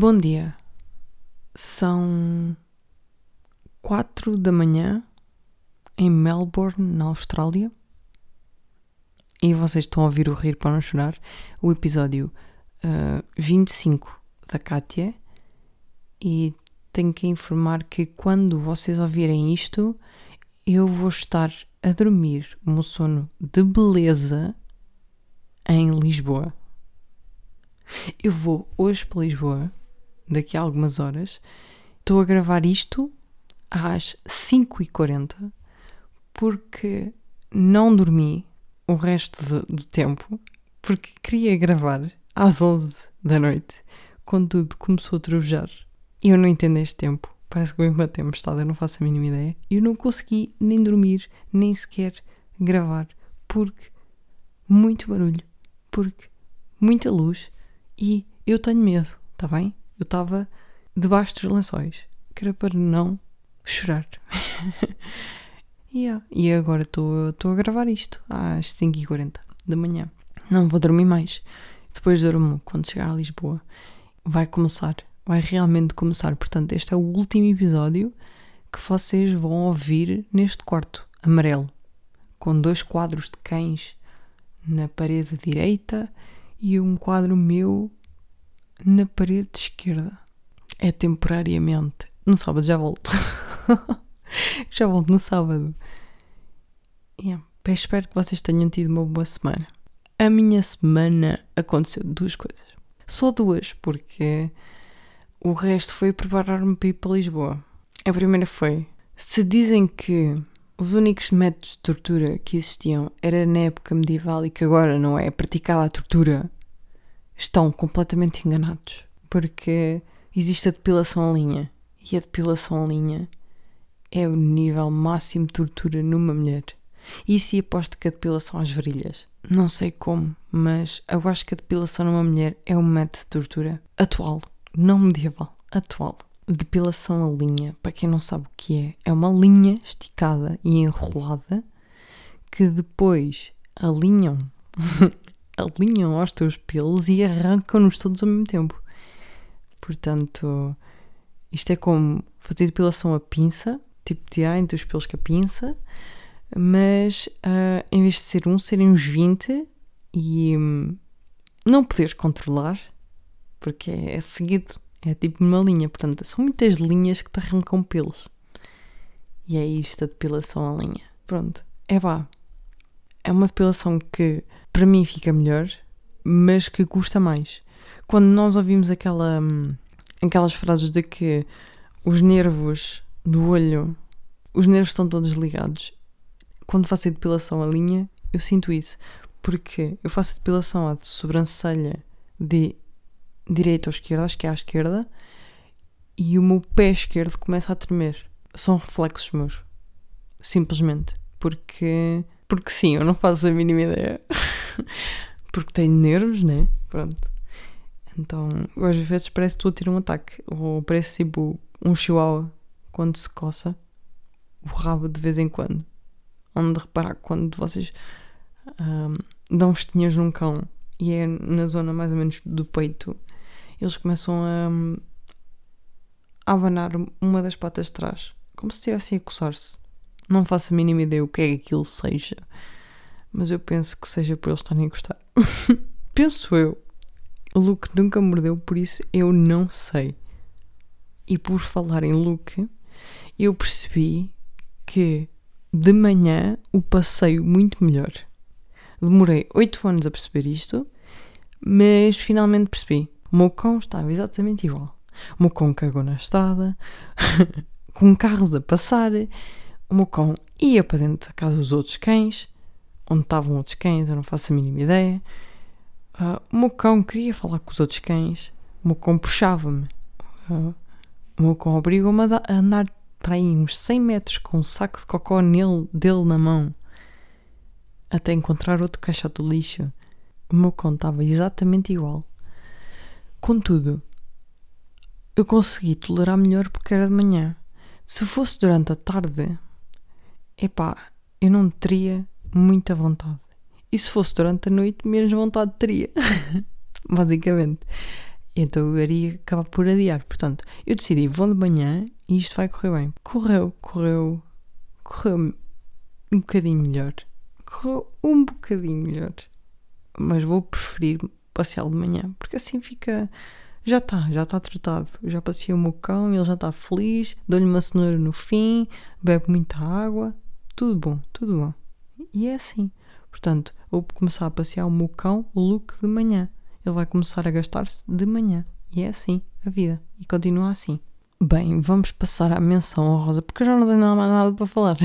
Bom dia. São quatro da manhã em Melbourne, na Austrália. E vocês estão a ouvir o Rir para não chorar, o episódio uh, 25 da Kátia. E tenho que informar que quando vocês ouvirem isto, eu vou estar a dormir meu sono de beleza em Lisboa. Eu vou hoje para Lisboa, daqui a algumas horas. Estou a gravar isto às 5h40 porque não dormi o resto de, do tempo porque queria gravar às 11 da noite quando tudo começou a trovejar. Eu não entendo este tempo. Parece que vem uma tempestade, eu não faço a mínima ideia. E eu não consegui nem dormir, nem sequer gravar, porque muito barulho, porque muita luz e eu tenho medo, tá bem? Eu estava debaixo dos lençóis, que era para não chorar. yeah. E agora estou a gravar isto às 5h40 da manhã. Não vou dormir mais. Depois durmo quando chegar a Lisboa. Vai começar, vai realmente começar. Portanto, este é o último episódio que vocês vão ouvir neste quarto amarelo, com dois quadros de cães na parede direita e um quadro meu na parede esquerda. É temporariamente. No sábado já volto. já volto no sábado. Yeah. Espero que vocês tenham tido uma boa semana. A minha semana aconteceu duas coisas. Só duas, porque o resto foi preparar-me para ir para Lisboa. A primeira foi: se dizem que os únicos métodos de tortura que existiam era na época medieval e que agora não é praticada a tortura, estão completamente enganados. Porque existe a depilação a linha. E a depilação a linha é o nível máximo de tortura numa mulher. E se aposto que a depilação às varilhas? Não sei como, mas eu acho que a depilação numa mulher é um método de tortura atual, não medieval, atual. Depilação a linha, para quem não sabe o que é, é uma linha esticada e enrolada que depois alinham, alinham aos teus pelos e arrancam-nos todos ao mesmo tempo. Portanto, isto é como fazer depilação a pinça, tipo tirar entre os pelos com a pinça, mas uh, em vez de ser um, serem uns 20 e um, não poderes controlar, porque é, é seguido é tipo uma linha, portanto, são muitas linhas que te arrancam pelos. E é isto a depilação à linha. Pronto, é vá. É uma depilação que para mim fica melhor, mas que custa mais. Quando nós ouvimos aquela, hum, aquelas frases de que os nervos do olho, os nervos estão todos ligados, quando faço a depilação à linha, eu sinto isso. Porque eu faço a depilação à sobrancelha de direita ou esquerda, acho que é à esquerda, e o meu pé esquerdo começa a tremer. São reflexos meus. Simplesmente. Porque. Porque sim, eu não faço a mínima ideia. porque tenho nervos, né? Pronto. Então, às vezes parece que estou a ter um ataque. Ou parece tipo um chihuahua quando se coça o rabo de vez em quando. Onde reparar quando vocês um, dão estinhas num cão e é na zona mais ou menos do peito eles começam a, a abanar uma das patas de trás, como se estivessem a coçar-se. Não faço a mínima ideia o que é que aquilo seja, mas eu penso que seja por eles estarem a gostar. penso eu. Luke nunca mordeu, por isso eu não sei. E por falar em Luke, eu percebi que de manhã o passeio muito melhor. Demorei 8 anos a perceber isto, mas finalmente percebi. O meu cão estava exatamente igual. O meu cão cagou na estrada, com carros a passar. O meu cão ia para dentro da casa dos outros cães, onde estavam outros cães, eu não faço a mínima ideia. Uh, o meu cão queria falar com os outros cães. O meu cão puxava-me. Uh, o meu cão obrigou-me a, andar para aí uns 100 metros com um saco de cocó nele, dele na mão até encontrar outro caixote de lixo. O meu cão estava exatamente igual. Contudo, eu consegui tolerar melhor porque era de manhã. Se fosse durante a tarde, epá, eu não teria muita vontade. E se fosse durante a noite, menos vontade teria. Basicamente. Então eu iria acabar por adiar. Portanto, eu decidi, vou de manhã e isto vai correr bem. Correu, correu, correu um bocadinho melhor. Correu um bocadinho melhor. Mas vou preferir passeá-lo de manhã, porque assim fica. Já está, já está tratado. Eu já passei o meu cão, ele já está feliz, dou-lhe uma cenoura no fim, bebe muita água, tudo bom, tudo bom. E é assim. Portanto, vou começar a passear o meu cão, o look de manhã. Ele vai começar a gastar-se de manhã. E é assim a vida. E continua assim. Bem, vamos passar à menção honrosa, porque eu já não tenho mais nada para falar.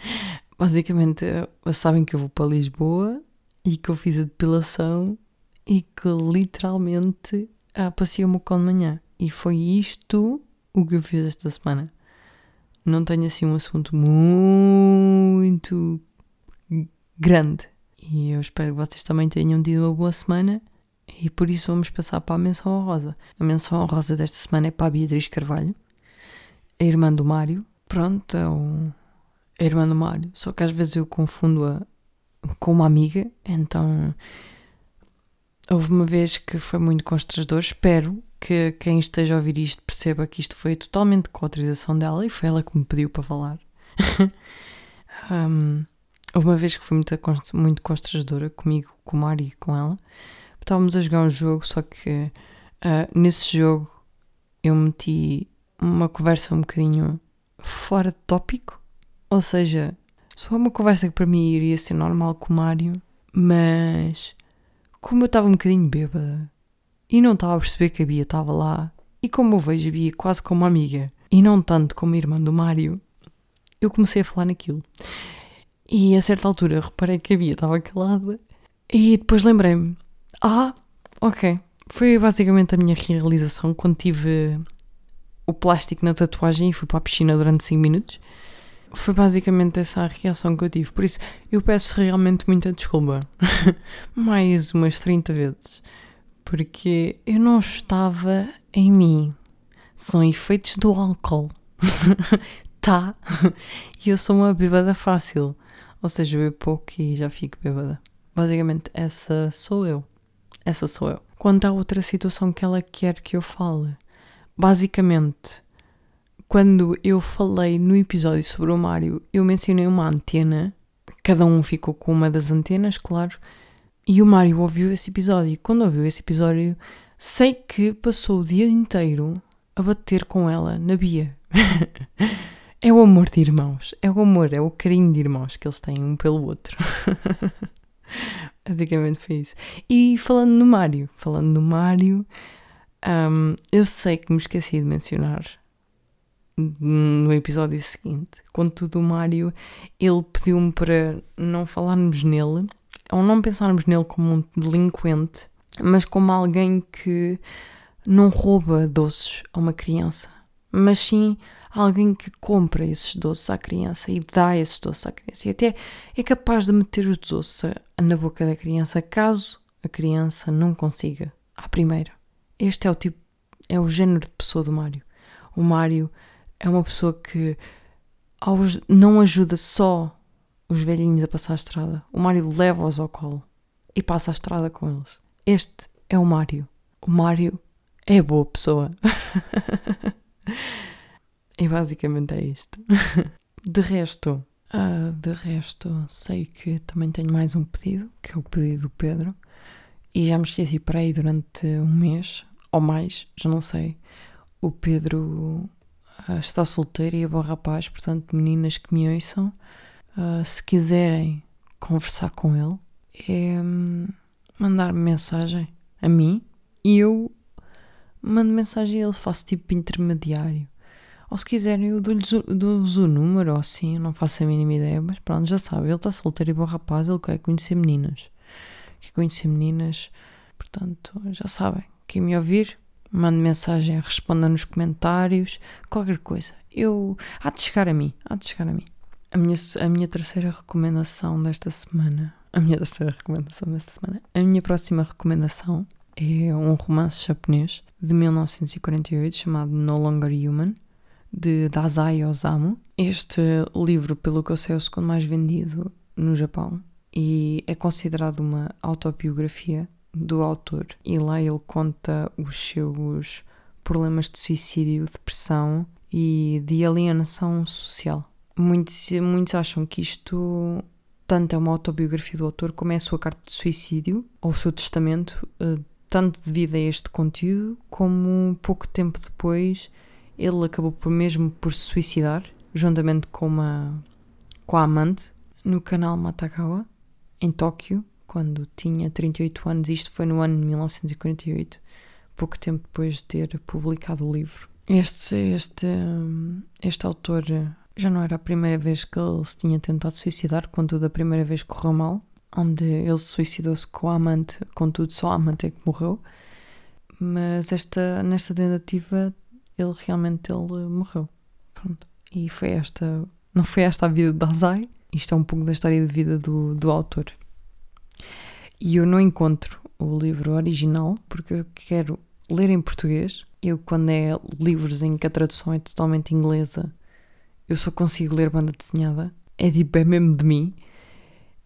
Basicamente, sabem que eu vou para Lisboa e que eu fiz a depilação e que literalmente ah, passei o meu cão de manhã. E foi isto o que eu fiz esta semana. Não tenho assim um assunto muito grande. E eu espero que vocês também tenham tido uma boa semana. E por isso vamos passar para a menção honrosa. A menção honrosa desta semana é para a Beatriz Carvalho, a irmã do Mário. Pronto, é o... a irmã do Mário. Só que às vezes eu confundo-a com uma amiga. Então houve uma vez que foi muito constrangedor. Espero que quem esteja a ouvir isto perceba que isto foi totalmente com a autorização dela e foi ela que me pediu para falar. um, uma vez que foi muito, muito constrangedora comigo, com o Mário e com ela estávamos a jogar um jogo, só que uh, nesse jogo eu meti uma conversa um bocadinho fora de tópico. Ou seja, só uma conversa que para mim iria ser normal com o Mário, mas como eu estava um bocadinho bêbada e não estava a perceber que a Bia estava lá, e como eu vejo a Bia quase como amiga e não tanto como irmã do Mário, eu comecei a falar naquilo. E a certa altura reparei que a Bia estava calada e depois lembrei-me: ah, ok. Foi basicamente a minha realização quando tive o plástico na tatuagem e fui para a piscina durante 5 minutos. Foi basicamente essa a reação que eu tive. Por isso, eu peço realmente muita desculpa. Mais umas 30 vezes. Porque eu não estava em mim. São efeitos do álcool. tá? E eu sou uma bêbada fácil. Ou seja, bebo pouco e já fico bêbada. Basicamente, essa sou eu. Essa sou eu. Quanto à outra situação que ela quer que eu fale, basicamente, quando eu falei no episódio sobre o Mário, eu mencionei uma antena, cada um ficou com uma das antenas, claro, e o Mário ouviu esse episódio. E quando ouviu esse episódio, sei que passou o dia inteiro a bater com ela na Bia. é o amor de irmãos, é o amor, é o carinho de irmãos que eles têm um pelo outro. Basicamente foi isso. E falando no Mário, falando no Mário, um, eu sei que me esqueci de mencionar no episódio seguinte, contudo o Mário, ele pediu-me para não falarmos nele, ou não pensarmos nele como um delinquente, mas como alguém que não rouba doces a uma criança, mas sim alguém que compra esses doces à criança e dá esses doces à criança e até é capaz de meter os doces na boca da criança caso a criança não consiga à primeira. Este é o tipo, é o género de pessoa do Mário. O Mário é uma pessoa que não ajuda só os velhinhos a passar a estrada. O Mário leva-os ao colo e passa a estrada com eles. Este é o Mário. O Mário é boa pessoa. E basicamente é isto. de resto, uh, de resto, sei que também tenho mais um pedido, que é o pedido do Pedro. E já me esqueci para aí durante um mês, ou mais, já não sei. O Pedro uh, está solteiro e é bom rapaz, portanto, meninas que me ouçam, uh, se quiserem conversar com ele, é um, mandar-me mensagem a mim e eu mando mensagem a ele, faço tipo intermediário. Ou se quiserem, eu dou-vos o número ou assim, não faço a mínima ideia, mas pronto, já sabe, ele está solteiro e bom rapaz, ele quer conhecer meninas. Quer conhecer meninas, portanto, já sabem. Quem me ouvir, mande mensagem, responda nos comentários, qualquer coisa. Eu. Há de chegar a mim, há de chegar a mim. A minha, a minha terceira recomendação desta semana. A minha terceira recomendação desta semana. A minha próxima recomendação é um romance japonês de 1948 chamado No Longer Human de Dazai Osamu. Este livro, pelo que eu sei, é o segundo mais vendido no Japão e é considerado uma autobiografia do autor e lá ele conta os seus problemas de suicídio, depressão e de alienação social. Muitos, muitos acham que isto tanto é uma autobiografia do autor como é a sua carta de suicídio ou o seu testamento, eh, tanto devido a este conteúdo como pouco tempo depois ele acabou por mesmo por se suicidar, juntamente com uma com a amante, no canal Matagawa, em Tóquio, quando tinha 38 anos. Isto foi no ano de 1948, pouco tempo depois de ter publicado o livro. Este, este, este autor já não era a primeira vez que ele se tinha tentado suicidar, contudo, a primeira vez correu mal, onde ele suicidou-se com a amante, contudo, só a amante é que morreu. Mas esta, nesta tentativa, ele realmente ele morreu. Pronto. E foi esta, não foi esta a vida de Dazai, isto é um pouco da história de vida do, do autor. E eu não encontro o livro original porque eu quero ler em português. Eu, quando é livros em que a tradução é totalmente inglesa, eu só consigo ler banda desenhada. É tipo, é mesmo de mim.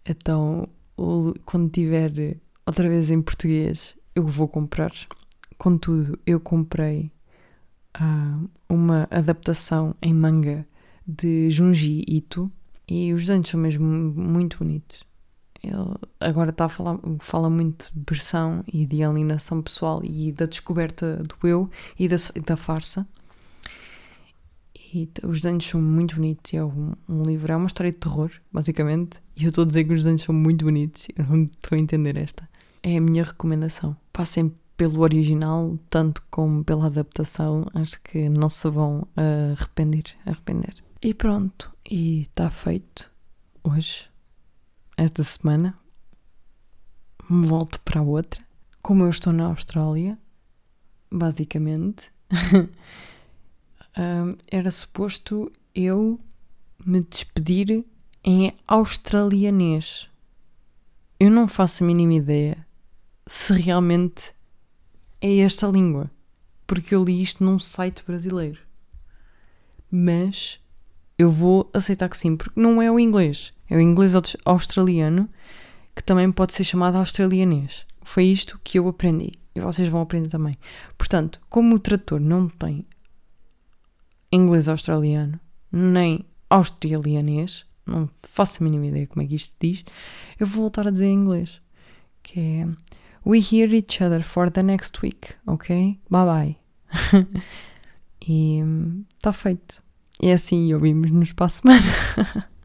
Então, quando tiver outra vez em português, eu vou comprar. Contudo, eu comprei uh, uma adaptação em manga de Junji Ito e os desenhos são mesmo muito bonitos. Ele agora está a falar, fala muito de versão e de alienação pessoal e da descoberta do eu e da, da farsa. E os desenhos são muito bonitos. É um, um, livro, é uma história de terror, basicamente. E eu estou a dizer que os desenhos são muito bonitos. Eu não estou a entender esta. É a minha recomendação. Passem pelo original, tanto como pela adaptação. Acho que não se vão arrepender. arrepender. E pronto. E está feito. Hoje. Esta semana. Volto para a outra. Como eu estou na Austrália, basicamente. era suposto eu me despedir em australianês. Eu não faço a mínima ideia se realmente é esta língua, porque eu li isto num site brasileiro. Mas eu vou aceitar que sim, porque não é o inglês, é o inglês australiano, que também pode ser chamado australianês. Foi isto que eu aprendi e vocês vão aprender também. Portanto, como o trator não tem inglês australiano, nem australianês, não faço a mínima ideia como é que isto diz, eu vou voltar a dizer inglês, que é We hear each other for the next week, ok? Bye bye. e está feito. E é assim, ouvimos-nos para a semana.